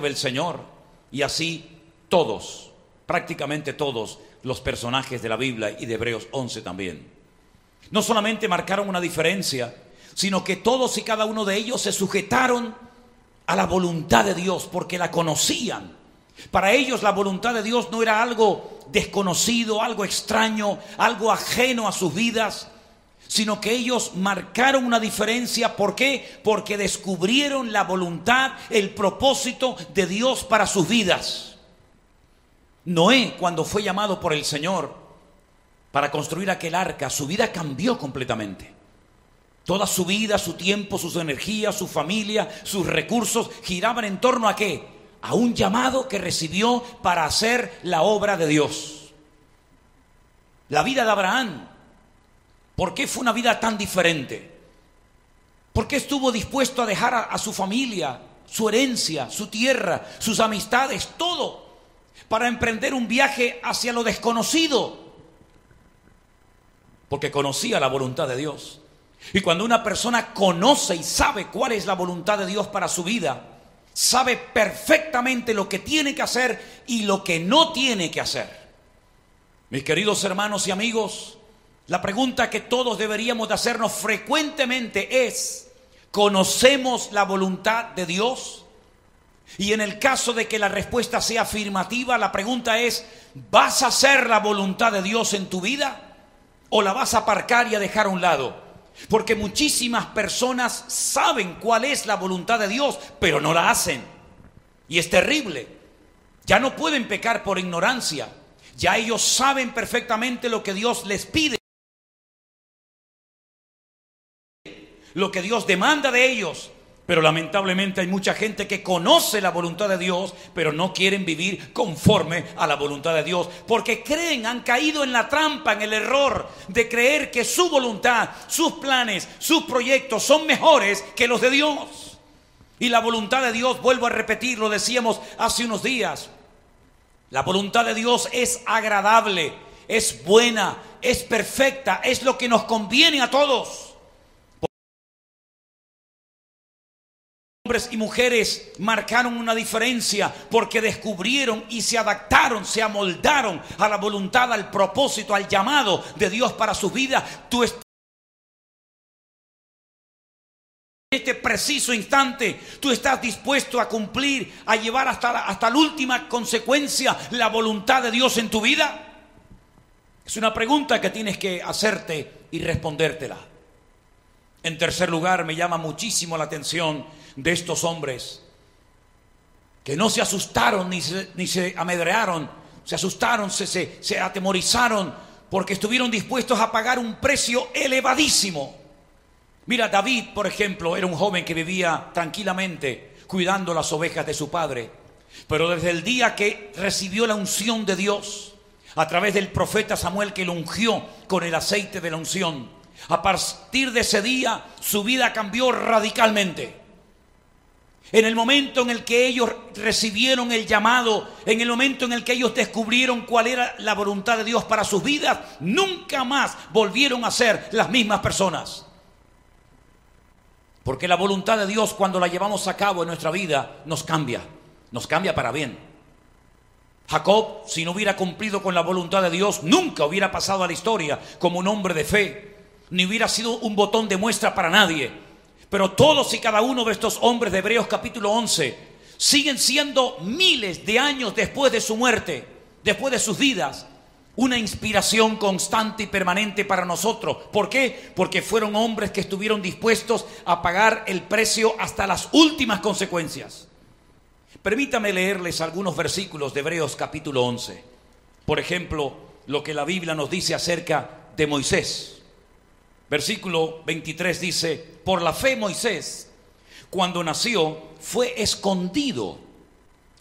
del Señor. Y así todos, prácticamente todos los personajes de la Biblia y de Hebreos 11 también. No solamente marcaron una diferencia, sino que todos y cada uno de ellos se sujetaron a la voluntad de Dios porque la conocían. Para ellos la voluntad de Dios no era algo desconocido, algo extraño, algo ajeno a sus vidas, sino que ellos marcaron una diferencia. ¿Por qué? Porque descubrieron la voluntad, el propósito de Dios para sus vidas. Noé, cuando fue llamado por el Señor para construir aquel arca, su vida cambió completamente. Toda su vida, su tiempo, sus energías, su familia, sus recursos giraban en torno a qué? A un llamado que recibió para hacer la obra de Dios. La vida de Abraham, ¿por qué fue una vida tan diferente? ¿Por qué estuvo dispuesto a dejar a, a su familia, su herencia, su tierra, sus amistades, todo, para emprender un viaje hacia lo desconocido? Porque conocía la voluntad de Dios. Y cuando una persona conoce y sabe cuál es la voluntad de Dios para su vida, sabe perfectamente lo que tiene que hacer y lo que no tiene que hacer. Mis queridos hermanos y amigos, la pregunta que todos deberíamos de hacernos frecuentemente es, ¿conocemos la voluntad de Dios? Y en el caso de que la respuesta sea afirmativa, la pregunta es, ¿vas a hacer la voluntad de Dios en tu vida? ¿O la vas a aparcar y a dejar a un lado? Porque muchísimas personas saben cuál es la voluntad de Dios, pero no la hacen. Y es terrible. Ya no pueden pecar por ignorancia. Ya ellos saben perfectamente lo que Dios les pide. Lo que Dios demanda de ellos. Pero lamentablemente hay mucha gente que conoce la voluntad de Dios, pero no quieren vivir conforme a la voluntad de Dios, porque creen, han caído en la trampa, en el error de creer que su voluntad, sus planes, sus proyectos son mejores que los de Dios. Y la voluntad de Dios, vuelvo a repetir, lo decíamos hace unos días, la voluntad de Dios es agradable, es buena, es perfecta, es lo que nos conviene a todos. Hombres y mujeres marcaron una diferencia porque descubrieron y se adaptaron, se amoldaron a la voluntad, al propósito, al llamado de Dios para su vida. Tú estás en este preciso instante, tú estás dispuesto a cumplir, a llevar hasta la, hasta la última consecuencia la voluntad de Dios en tu vida. Es una pregunta que tienes que hacerte y respondértela. En tercer lugar, me llama muchísimo la atención de estos hombres que no se asustaron ni se, ni se amedrearon, se asustaron, se, se, se atemorizaron porque estuvieron dispuestos a pagar un precio elevadísimo. Mira, David, por ejemplo, era un joven que vivía tranquilamente cuidando las ovejas de su padre. Pero desde el día que recibió la unción de Dios, a través del profeta Samuel que lo ungió con el aceite de la unción, a partir de ese día su vida cambió radicalmente. En el momento en el que ellos recibieron el llamado, en el momento en el que ellos descubrieron cuál era la voluntad de Dios para sus vidas, nunca más volvieron a ser las mismas personas. Porque la voluntad de Dios cuando la llevamos a cabo en nuestra vida nos cambia, nos cambia para bien. Jacob, si no hubiera cumplido con la voluntad de Dios, nunca hubiera pasado a la historia como un hombre de fe, ni hubiera sido un botón de muestra para nadie pero todos y cada uno de estos hombres de Hebreos capítulo 11 siguen siendo miles de años después de su muerte, después de sus vidas, una inspiración constante y permanente para nosotros. ¿Por qué? Porque fueron hombres que estuvieron dispuestos a pagar el precio hasta las últimas consecuencias. Permítame leerles algunos versículos de Hebreos capítulo 11. Por ejemplo, lo que la Biblia nos dice acerca de Moisés. Versículo 23 dice, por la fe Moisés, cuando nació, fue escondido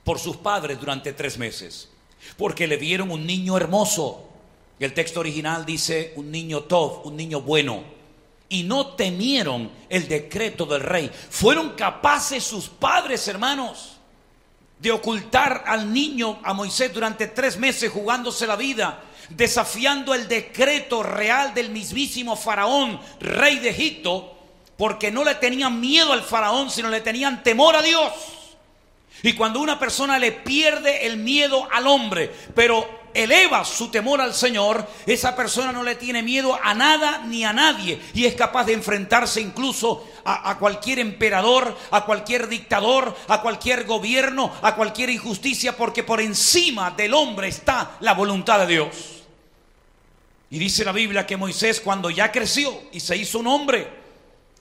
por sus padres durante tres meses, porque le vieron un niño hermoso. El texto original dice un niño tov, un niño bueno. Y no temieron el decreto del rey. Fueron capaces sus padres, hermanos, de ocultar al niño, a Moisés, durante tres meses jugándose la vida desafiando el decreto real del mismísimo faraón, rey de Egipto, porque no le tenían miedo al faraón, sino le tenían temor a Dios. Y cuando una persona le pierde el miedo al hombre, pero eleva su temor al Señor, esa persona no le tiene miedo a nada ni a nadie y es capaz de enfrentarse incluso a, cualquier emperador, a cualquier dictador, a cualquier gobierno, a cualquier injusticia, porque por encima del hombre está la voluntad de Dios. Y dice la Biblia que Moisés cuando ya creció y se hizo un hombre,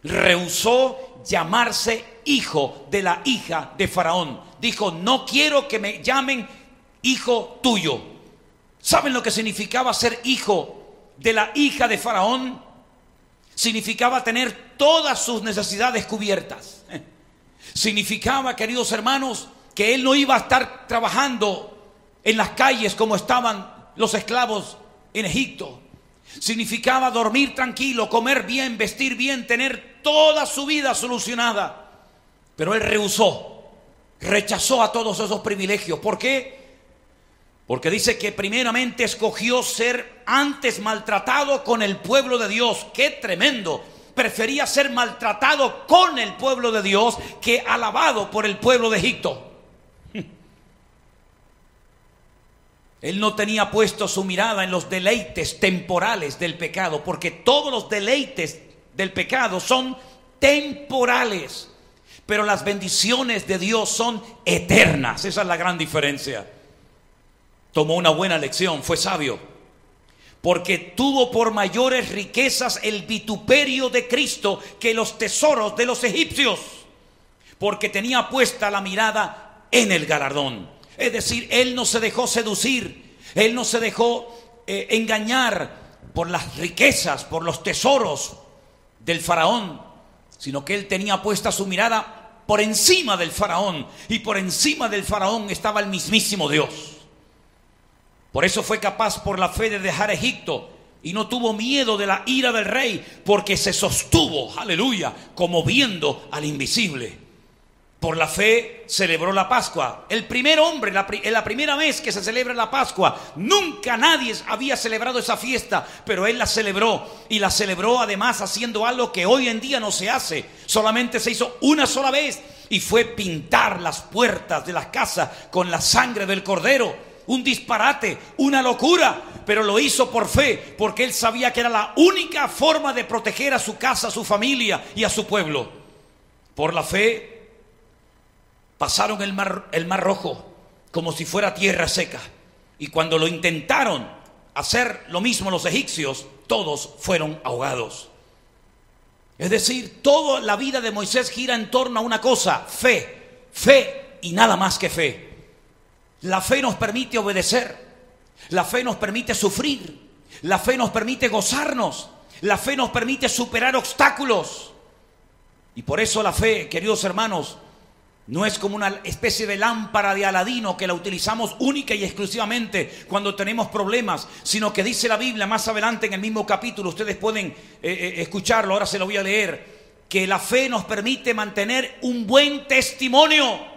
rehusó llamarse hijo de la hija de Faraón. Dijo, no quiero que me llamen hijo tuyo, ¿Saben lo que significaba ser hijo de la hija de Faraón? Significaba tener todas sus necesidades cubiertas. Significaba, queridos hermanos, que él no iba a estar trabajando en las calles como estaban los esclavos en Egipto. Significaba dormir tranquilo, comer bien, vestir bien, tener toda su vida solucionada. Pero él rehusó, rechazó a todos esos privilegios. ¿Por qué? Porque dice que primeramente escogió ser antes maltratado con el pueblo de Dios. ¡Qué tremendo! Prefería ser maltratado con el pueblo de Dios que alabado por el pueblo de Egipto. Él no tenía puesto su mirada en los deleites temporales del pecado, porque todos los deleites del pecado son temporales, pero las bendiciones de Dios son eternas. Esa es la gran diferencia tomó una buena lección, fue sabio, porque tuvo por mayores riquezas el vituperio de Cristo que los tesoros de los egipcios, porque tenía puesta la mirada en el galardón. Es decir, él no se dejó seducir, él no se dejó eh, engañar por las riquezas, por los tesoros del faraón, sino que él tenía puesta su mirada por encima del faraón y por encima del faraón estaba el mismísimo Dios. Por eso fue capaz por la fe de dejar Egipto y no tuvo miedo de la ira del rey porque se sostuvo, aleluya, como viendo al invisible. Por la fe celebró la Pascua. El primer hombre, la, la primera vez que se celebra la Pascua, nunca nadie había celebrado esa fiesta, pero él la celebró y la celebró además haciendo algo que hoy en día no se hace. Solamente se hizo una sola vez y fue pintar las puertas de las casas con la sangre del cordero un disparate, una locura, pero lo hizo por fe, porque él sabía que era la única forma de proteger a su casa, a su familia y a su pueblo. Por la fe pasaron el mar, el mar rojo como si fuera tierra seca. Y cuando lo intentaron hacer lo mismo los egipcios, todos fueron ahogados. Es decir, toda la vida de Moisés gira en torno a una cosa, fe, fe y nada más que fe. La fe nos permite obedecer. La fe nos permite sufrir. La fe nos permite gozarnos. La fe nos permite superar obstáculos. Y por eso la fe, queridos hermanos, no es como una especie de lámpara de Aladino que la utilizamos única y exclusivamente cuando tenemos problemas, sino que dice la Biblia más adelante en el mismo capítulo, ustedes pueden eh, eh, escucharlo, ahora se lo voy a leer, que la fe nos permite mantener un buen testimonio.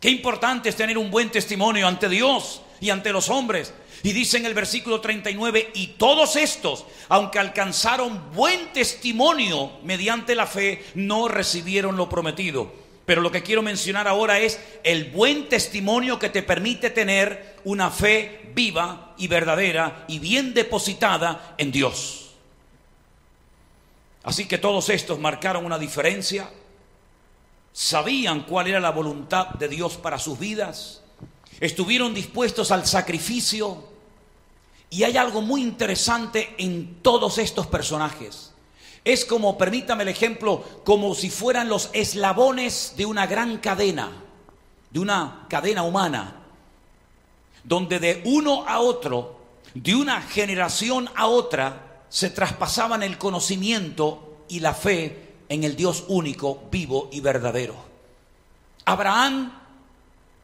Qué importante es tener un buen testimonio ante Dios y ante los hombres. Y dice en el versículo 39, y todos estos, aunque alcanzaron buen testimonio mediante la fe, no recibieron lo prometido. Pero lo que quiero mencionar ahora es el buen testimonio que te permite tener una fe viva y verdadera y bien depositada en Dios. Así que todos estos marcaron una diferencia sabían cuál era la voluntad de Dios para sus vidas, estuvieron dispuestos al sacrificio. Y hay algo muy interesante en todos estos personajes. Es como, permítame el ejemplo, como si fueran los eslabones de una gran cadena, de una cadena humana, donde de uno a otro, de una generación a otra, se traspasaban el conocimiento y la fe en el Dios único, vivo y verdadero. Abraham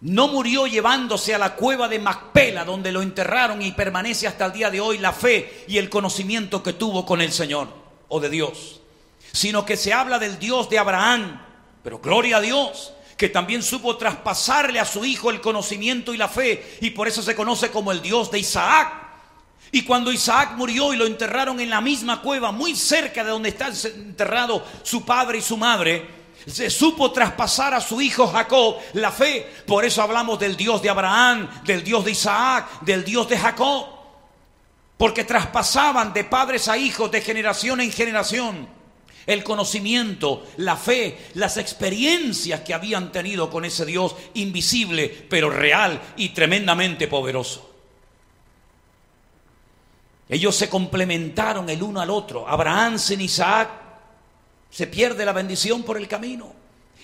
no murió llevándose a la cueva de Macpela, donde lo enterraron y permanece hasta el día de hoy la fe y el conocimiento que tuvo con el Señor o de Dios, sino que se habla del Dios de Abraham, pero gloria a Dios, que también supo traspasarle a su hijo el conocimiento y la fe, y por eso se conoce como el Dios de Isaac, y cuando Isaac murió y lo enterraron en la misma cueva, muy cerca de donde está enterrado su padre y su madre, se supo traspasar a su hijo Jacob la fe. Por eso hablamos del Dios de Abraham, del Dios de Isaac, del Dios de Jacob. Porque traspasaban de padres a hijos, de generación en generación, el conocimiento, la fe, las experiencias que habían tenido con ese Dios invisible, pero real y tremendamente poderoso. Ellos se complementaron el uno al otro. Abraham sin Isaac se pierde la bendición por el camino.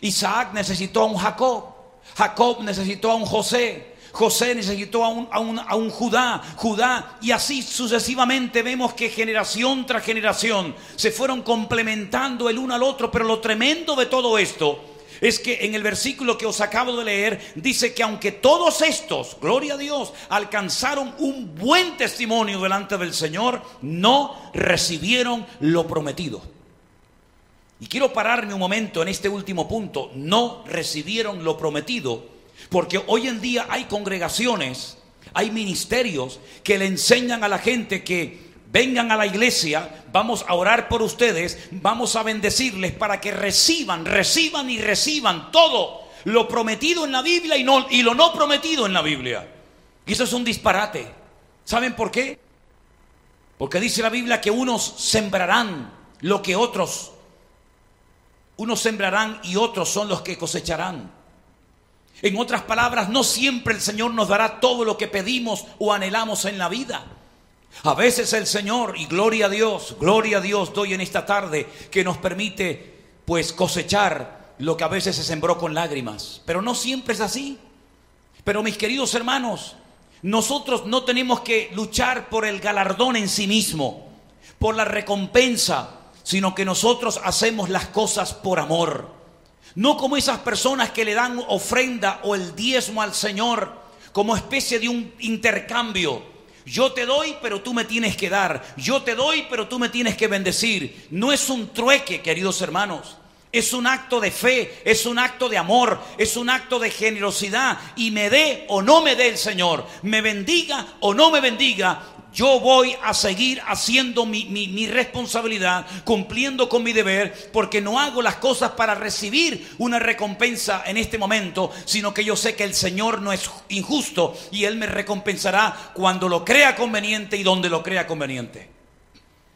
Isaac necesitó a un Jacob. Jacob necesitó a un José. José necesitó a un, a, un, Judá, Judá, y así sucesivamente vemos que generación tras generación se fueron complementando el uno al otro, pero lo tremendo de todo esto es que en el versículo que os acabo de leer dice que aunque todos estos, gloria a Dios, alcanzaron un buen testimonio delante del Señor, no recibieron lo prometido. Y quiero pararme un momento en este último punto, no recibieron lo prometido porque hoy en día hay congregaciones, hay ministerios que le enseñan a la gente que vengan a la iglesia, vamos a orar por ustedes, vamos a bendecirles para que reciban, reciban y reciban todo lo prometido en la Biblia y, no, lo no prometido en la Biblia. Y eso es un disparate. ¿Saben por qué? Porque dice la Biblia que unos sembrarán lo que otros, unos sembrarán y otros son los que cosecharán. En otras palabras, no siempre el Señor nos dará todo lo que pedimos o anhelamos en la vida. A veces el Señor, y gloria a Dios, gloria a Dios doy en esta tarde, que nos permite pues cosechar lo que a veces se sembró con lágrimas. Pero no siempre es así. Pero mis queridos hermanos, nosotros no tenemos que luchar por el galardón en sí mismo, por la recompensa, sino que nosotros hacemos las cosas por amor. No como esas personas que le dan ofrenda o el diezmo al Señor como especie de un intercambio. Yo te doy, pero tú me tienes que dar. Yo te doy, pero tú me tienes que bendecir. No es un trueque, queridos hermanos. Es un acto de fe, es un acto de amor, es un acto de generosidad. Y me dé o no me dé el Señor, me bendiga o no me bendiga, yo voy a seguir haciendo mi, responsabilidad, cumpliendo con mi deber, porque no hago las cosas para recibir una recompensa en este momento, sino que yo sé que el Señor no es injusto y Él me recompensará cuando lo crea conveniente y donde lo crea conveniente.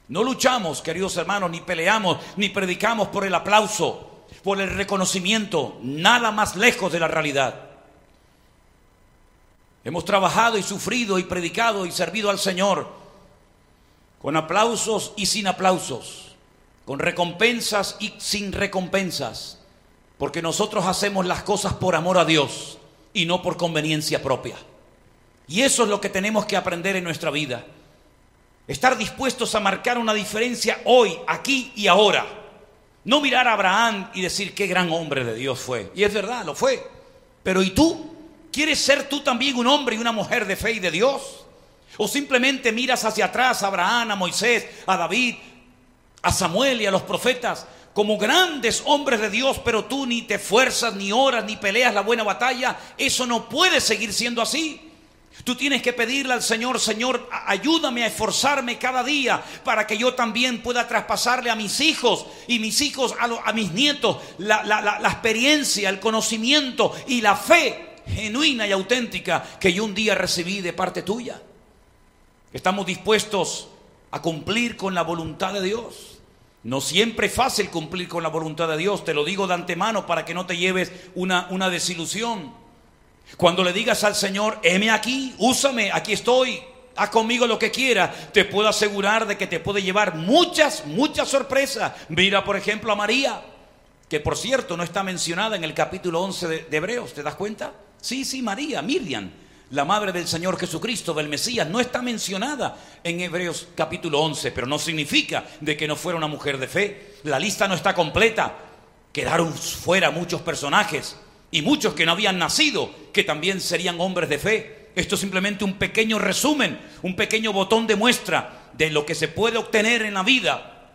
No luchamos, queridos hermanos, ni peleamos, ni predicamos por el aplauso, por el reconocimiento, nada más lejos de la realidad. Hemos trabajado y sufrido y predicado y servido al Señor con aplausos y sin aplausos, con recompensas y sin recompensas, porque nosotros hacemos las cosas por amor a Dios y no por conveniencia propia. Y eso es lo que tenemos que aprender en nuestra vida. Estar dispuestos a marcar una diferencia hoy, aquí y ahora. No mirar a Abraham y decir qué gran hombre de Dios fue. Y es verdad, lo fue. Pero ¿y tú? ¿Quieres ser tú también un hombre y una mujer de fe y de Dios? ¿O simplemente miras hacia atrás a Abraham, a Moisés, a David, a Samuel y a los profetas como grandes hombres de Dios, pero tú ni te esfuerzas, ni oras, ni peleas la buena batalla? Eso no puede seguir siendo así. Tú tienes que pedirle al Señor, Señor, ayúdame a esforzarme cada día para que yo también pueda traspasarle a mis hijos y mis hijos a, mis nietos la, la experiencia, el conocimiento y la fe genuina y auténtica que yo un día recibí de parte tuya. Estamos dispuestos a cumplir con la voluntad de Dios. No siempre es fácil cumplir con la voluntad de Dios, te lo digo de antemano para que no te lleves una, una desilusión. Cuando le digas al Señor, heme aquí, úsame, aquí estoy, haz conmigo lo que quiera, te puedo asegurar de que te puede llevar muchas, muchas sorpresas. Mira, por ejemplo, a María, que por cierto no está mencionada en el capítulo 11 de, de Hebreos, ¿te das cuenta? Sí, sí, María, Miriam, la madre del Señor Jesucristo, del Mesías, no está mencionada en Hebreos capítulo 11, pero no significa de que no fuera una mujer de fe. La lista no está completa. Quedaron fuera muchos personajes y muchos que no habían nacido, que también serían hombres de fe. Esto es simplemente un pequeño resumen, un pequeño botón de muestra de lo que se puede obtener en la vida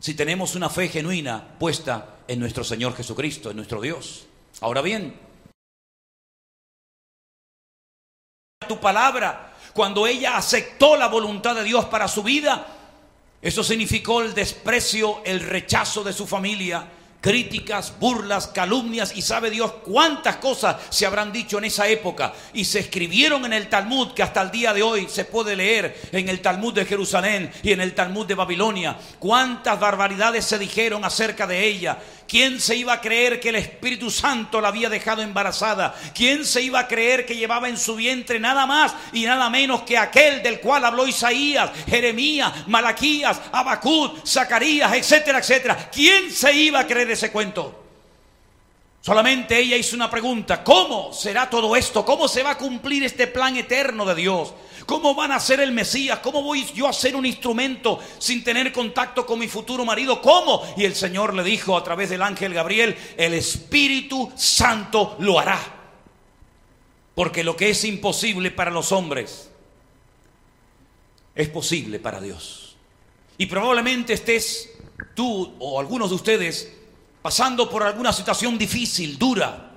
si tenemos una fe genuina puesta en nuestro Señor Jesucristo, en nuestro Dios. Ahora bien, tu palabra, cuando ella aceptó la voluntad de Dios para su vida, eso significó el desprecio, el rechazo de su familia, críticas, burlas, calumnias y sabe Dios cuántas cosas se habrán dicho en esa época y se escribieron en el Talmud que hasta el día de hoy se puede leer en el Talmud de Jerusalén y en el Talmud de Babilonia. Cuántas barbaridades se dijeron acerca de ella. ¿Quién se iba a creer que el Espíritu Santo la había dejado embarazada? ¿Quién se iba a creer que llevaba en su vientre nada más y nada menos que aquel del cual habló Isaías, Jeremías, Malaquías, Abacud, Zacarías, etcétera, etcétera? ¿Quién se iba a creer ese cuento? Solamente ella hizo una pregunta, ¿cómo será todo esto? ¿Cómo se va a cumplir este plan eterno de Dios? ¿Cómo van a ser el Mesías? ¿Cómo voy yo a ser un instrumento sin tener contacto con mi futuro marido? ¿Cómo? Y el Señor le dijo a través del ángel Gabriel, el Espíritu Santo lo hará. Porque lo que es imposible para los hombres es posible para Dios. Y probablemente estés tú o algunos de ustedes pasando por alguna situación difícil, dura,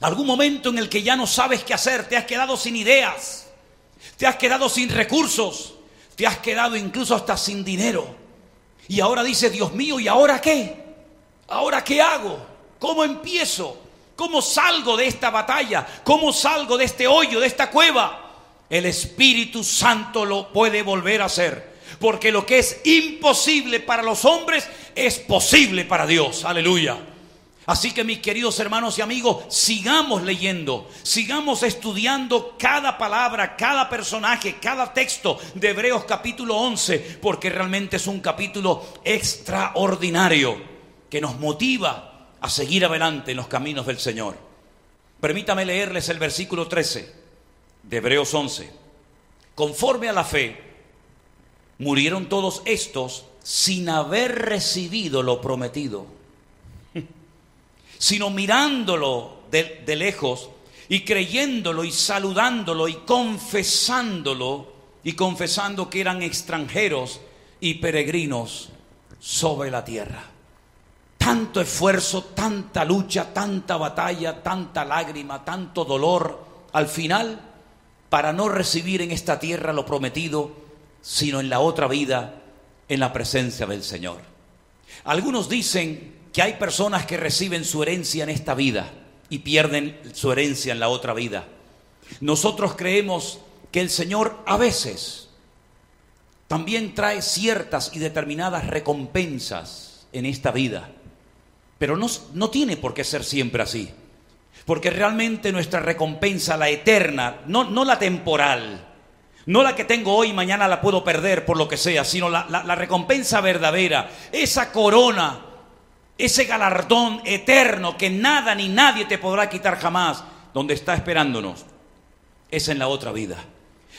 algún momento en el que ya no sabes qué hacer, te has quedado sin ideas te has quedado sin recursos, te has quedado incluso hasta sin dinero. Y ahora dices, Dios mío, ¿y ahora qué? ¿Ahora qué hago? ¿Cómo empiezo? ¿Cómo salgo de esta batalla? ¿Cómo salgo de este hoyo, de esta cueva? El Espíritu Santo lo puede volver a hacer. Porque lo que es imposible para los hombres es posible para Dios. Aleluya. Así que mis queridos hermanos y amigos, sigamos leyendo, sigamos estudiando cada palabra, cada personaje, cada texto de Hebreos capítulo 11, porque realmente es un capítulo extraordinario que nos motiva a seguir adelante en los caminos del Señor. Permítame leerles el versículo 13 de Hebreos 11. Conforme a la fe, murieron todos estos sin haber recibido lo prometido sino mirándolo de, lejos y creyéndolo y saludándolo y confesándolo y confesando que eran extranjeros y peregrinos sobre la tierra. Tanto esfuerzo, tanta lucha, tanta batalla, tanta lágrima, tanto dolor, al final, para no recibir en esta tierra lo prometido, sino en la otra vida, en la presencia del Señor. Algunos dicen que hay personas que reciben su herencia en esta vida y pierden su herencia en la otra vida. Nosotros creemos que el Señor a veces también trae ciertas y determinadas recompensas en esta vida, pero no, no tiene por qué ser siempre así, porque realmente nuestra recompensa, la eterna, no, no la temporal, no la que tengo hoy y mañana la puedo perder por lo que sea, sino la, la recompensa verdadera, esa corona ese galardón eterno que nada ni nadie te podrá quitar jamás, donde está esperándonos, es en la otra vida.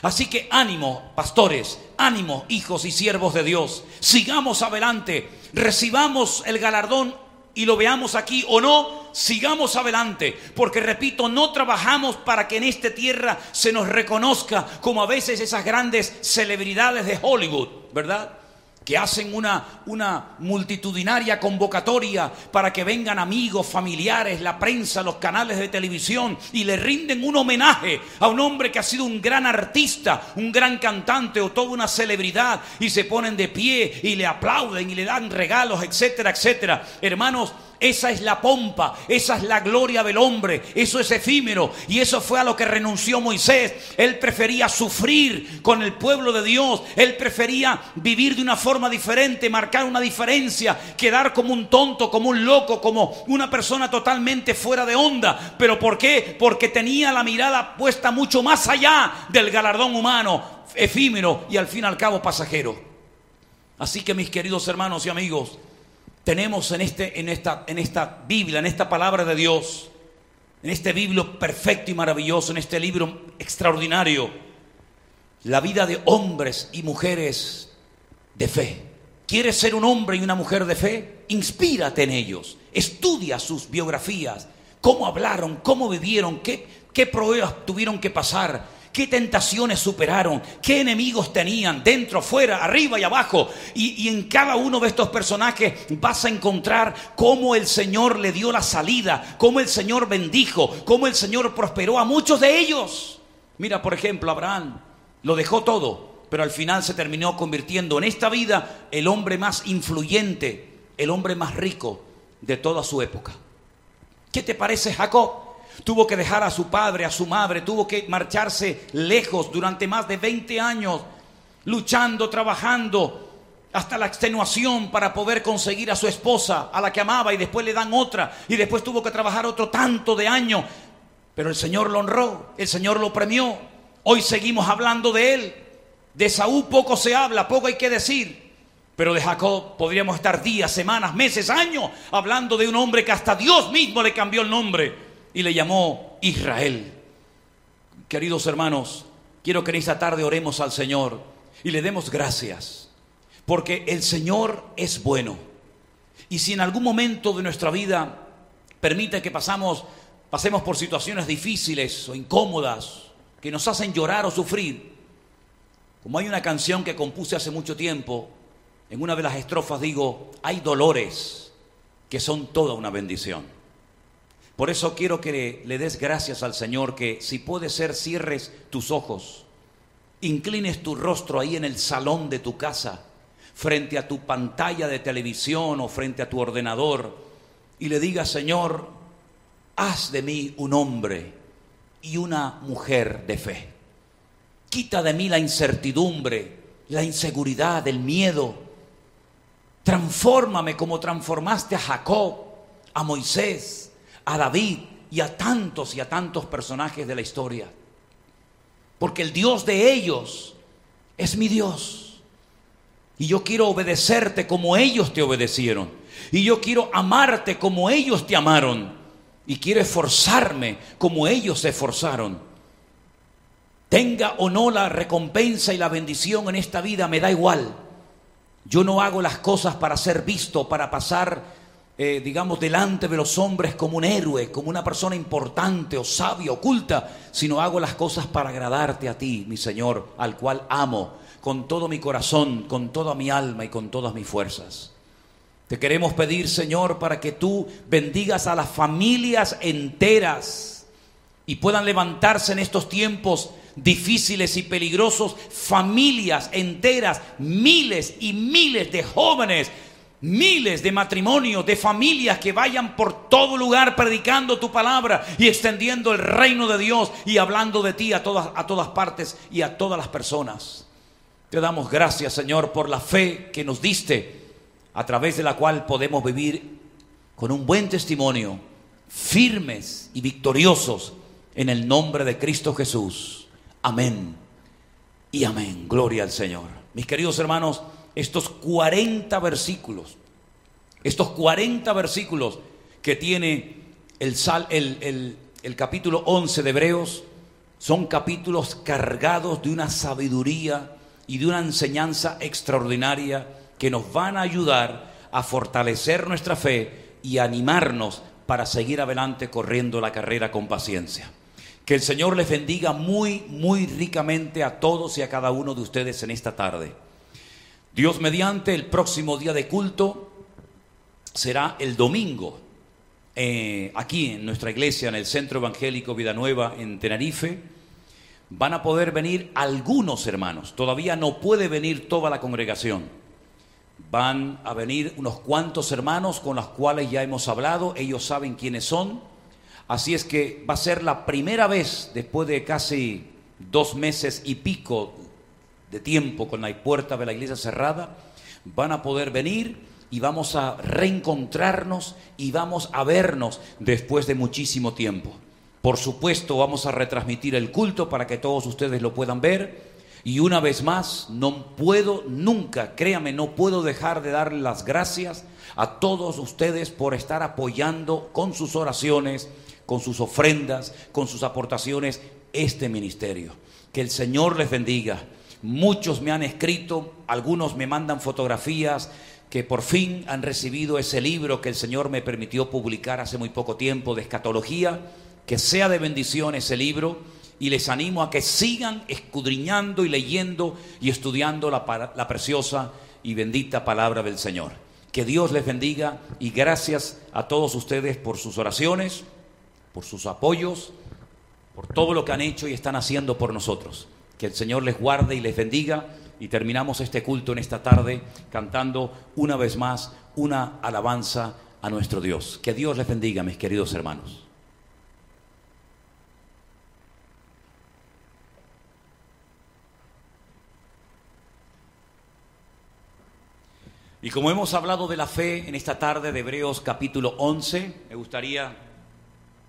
Así que ánimo, pastores, ánimo, hijos y siervos de Dios, sigamos adelante, recibamos el galardón y lo veamos aquí o no, sigamos adelante, porque repito, no trabajamos para que en esta tierra se nos reconozca como a veces esas grandes celebridades de Hollywood, ¿verdad? Que hacen una, una multitudinaria convocatoria para que vengan amigos, familiares, la prensa, los canales de televisión y le rinden un homenaje a un hombre que ha sido un gran artista, un gran cantante o toda una celebridad y se ponen de pie y le aplauden y le dan regalos, etcétera, etcétera. Hermanos, esa es la pompa, esa es la gloria del hombre, eso es efímero y eso fue a lo que renunció Moisés. Él prefería sufrir con el pueblo de Dios, él prefería vivir de una forma diferente, marcar una diferencia, quedar como un tonto, como un loco, como una persona totalmente fuera de onda. ¿Pero por qué? Porque tenía la mirada puesta mucho más allá del galardón humano, efímero y al fin y al cabo pasajero. Así que mis queridos hermanos y amigos, tenemos en, este, en, esta, en esta Biblia, en esta palabra de Dios, en este libro perfecto y maravilloso, en este libro extraordinario, la vida de hombres y mujeres de fe. ¿Quieres ser un hombre y una mujer de fe? Inspírate en ellos, estudia sus biografías, cómo hablaron, cómo vivieron, qué, qué pruebas tuvieron que pasar, qué tentaciones superaron, qué enemigos tenían, dentro, fuera, arriba y abajo. Y, en cada uno de estos personajes vas a encontrar cómo el Señor le dio la salida, cómo el Señor bendijo, cómo el Señor prosperó a muchos de ellos. Mira, por ejemplo, Abraham lo dejó todo, pero al final se terminó convirtiendo en esta vida el hombre más influyente, el hombre más rico, de toda su época. ¿Qué te parece Jacob? Tuvo que dejar a su padre, a su madre, tuvo que marcharse lejos durante más de 20 años, luchando, trabajando, hasta la extenuación para poder conseguir a su esposa, a la que amaba, y después le dan otra, y después tuvo que trabajar otro tanto de años. Pero el Señor lo honró, el Señor lo premió. Hoy seguimos hablando de él. De Saúl poco se habla, poco hay que decir. Pero de Jacob podríamos estar días, semanas, meses, años hablando de un hombre que hasta Dios mismo le cambió el nombre y le llamó Israel. Queridos hermanos, quiero que en esta tarde oremos al Señor y le demos gracias, porque el Señor es bueno. Y si en algún momento de nuestra vida permite que pasamos, pasemos por situaciones difíciles o incómodas, que nos hacen llorar o sufrir, como hay una canción que compuse hace mucho tiempo, en una de las estrofas digo, hay dolores que son toda una bendición. Por eso quiero que le des gracias al Señor que si puede ser cierres tus ojos, inclines tu rostro ahí en el salón de tu casa, frente a tu pantalla de televisión o frente a tu ordenador y le digas, Señor, haz de mí un hombre y una mujer de fe. Quita de mí la incertidumbre, la inseguridad, el miedo, Transfórmame como transformaste a Jacob, a Moisés, a David y a tantos y a tantos personajes de la historia. Porque el Dios de ellos es mi Dios. Y yo quiero obedecerte como ellos te obedecieron. Y yo quiero amarte como ellos te amaron. Y quiero esforzarme como ellos se esforzaron. Tenga o no la recompensa y la bendición en esta vida, me da igual. Yo no hago las cosas para ser visto, para pasar, eh, digamos, delante de los hombres como un héroe, como una persona importante o sabia, oculta, sino hago las cosas para agradarte a ti, mi Señor, al cual amo con todo mi corazón, con toda mi alma y con todas mis fuerzas. Te queremos pedir, Señor, para que tú bendigas a las familias enteras y puedan levantarse en estos tiempos difíciles y peligrosos, familias enteras, miles y miles de jóvenes, miles de matrimonios, de familias que vayan por todo lugar predicando tu palabra y extendiendo el reino de Dios y hablando de ti a todas, a todas partes y a todas las personas. Te damos gracias, Señor, por la fe que nos diste, a través de la cual podemos vivir con un buen testimonio, firmes y victoriosos en el nombre de Cristo Jesús. Amén y amén. Gloria al Señor. Mis queridos hermanos, estos 40 versículos, estos 40 versículos que tiene el, sal, el, el capítulo 11 de Hebreos, son capítulos cargados de una sabiduría y de una enseñanza extraordinaria que nos van a ayudar a fortalecer nuestra fe y animarnos para seguir adelante corriendo la carrera con paciencia. Que el Señor les bendiga muy, muy ricamente a todos y a cada uno de ustedes en esta tarde. Dios mediante, el próximo día de culto será el domingo, eh, aquí en nuestra iglesia, en el Centro Evangélico Vida Nueva, en Tenerife. Van a poder venir algunos hermanos, todavía no puede venir toda la congregación. Van a venir unos cuantos hermanos con los cuales ya hemos hablado, ellos saben quiénes son Así es que va a ser la primera vez después de casi dos meses y pico de tiempo con la puerta de la iglesia cerrada, van a poder venir y vamos a reencontrarnos y vamos a vernos después de muchísimo tiempo. Por supuesto, vamos a retransmitir el culto para que todos ustedes lo puedan ver. Y una vez más, no puedo nunca, créame, no puedo dejar de darle las gracias a todos ustedes por estar apoyando con sus oraciones, con sus ofrendas, con sus aportaciones, este ministerio. Que el Señor les bendiga. Muchos me han escrito, algunos me mandan fotografías que por fin han recibido ese libro que el Señor me permitió publicar hace muy poco tiempo de escatología. Que sea de bendición ese libro y les animo a que sigan escudriñando y leyendo y estudiando la, la preciosa y bendita palabra del Señor. Que Dios les bendiga y gracias a todos ustedes por sus oraciones por sus apoyos, por todo lo que han hecho y están haciendo por nosotros. Que el Señor les guarde y les bendiga y terminamos este culto en esta tarde cantando una vez más una alabanza a nuestro Dios. Que Dios les bendiga, mis queridos hermanos. Y como hemos hablado de la fe en esta tarde de Hebreos capítulo 11, me gustaría,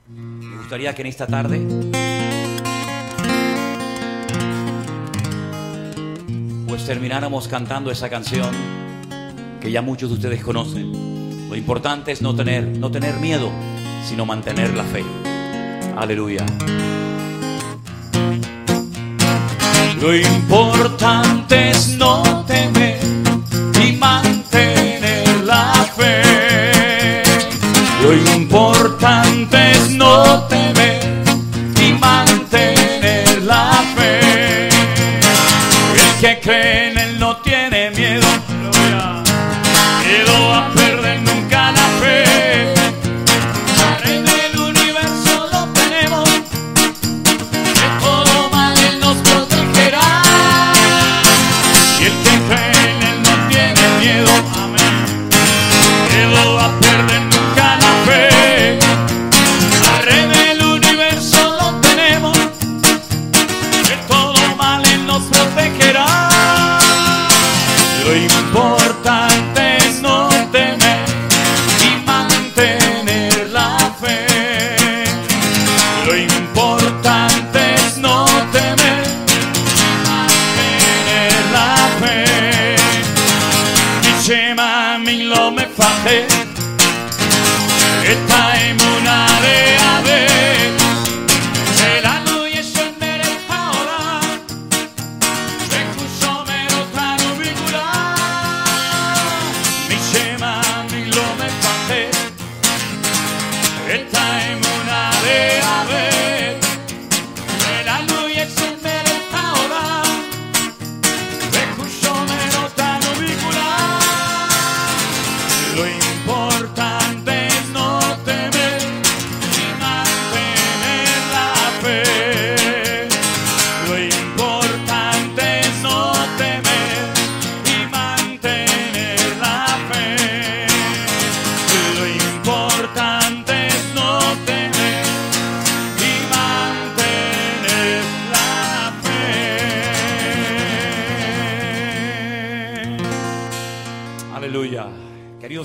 me gustaría que en esta tarde termináramos cantando esa canción que ya muchos de ustedes conocen. Lo importante es no tener, no tener miedo, sino mantener la fe. Aleluya. Lo importante es no temer y mantener nos protegerá. Lo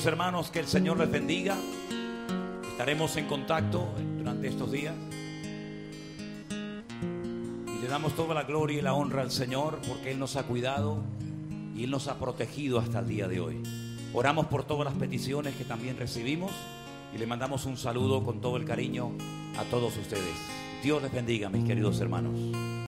Hermanos, que el Señor les bendiga. Estaremos en contacto durante estos días. Y le damos toda la gloria y la honra al Señor porque Él nos ha cuidado y Él nos ha protegido hasta el día de hoy. Oramos por todas las peticiones que también recibimos y le mandamos un saludo con todo el cariño a todos ustedes. Dios les bendiga, mis queridos hermanos.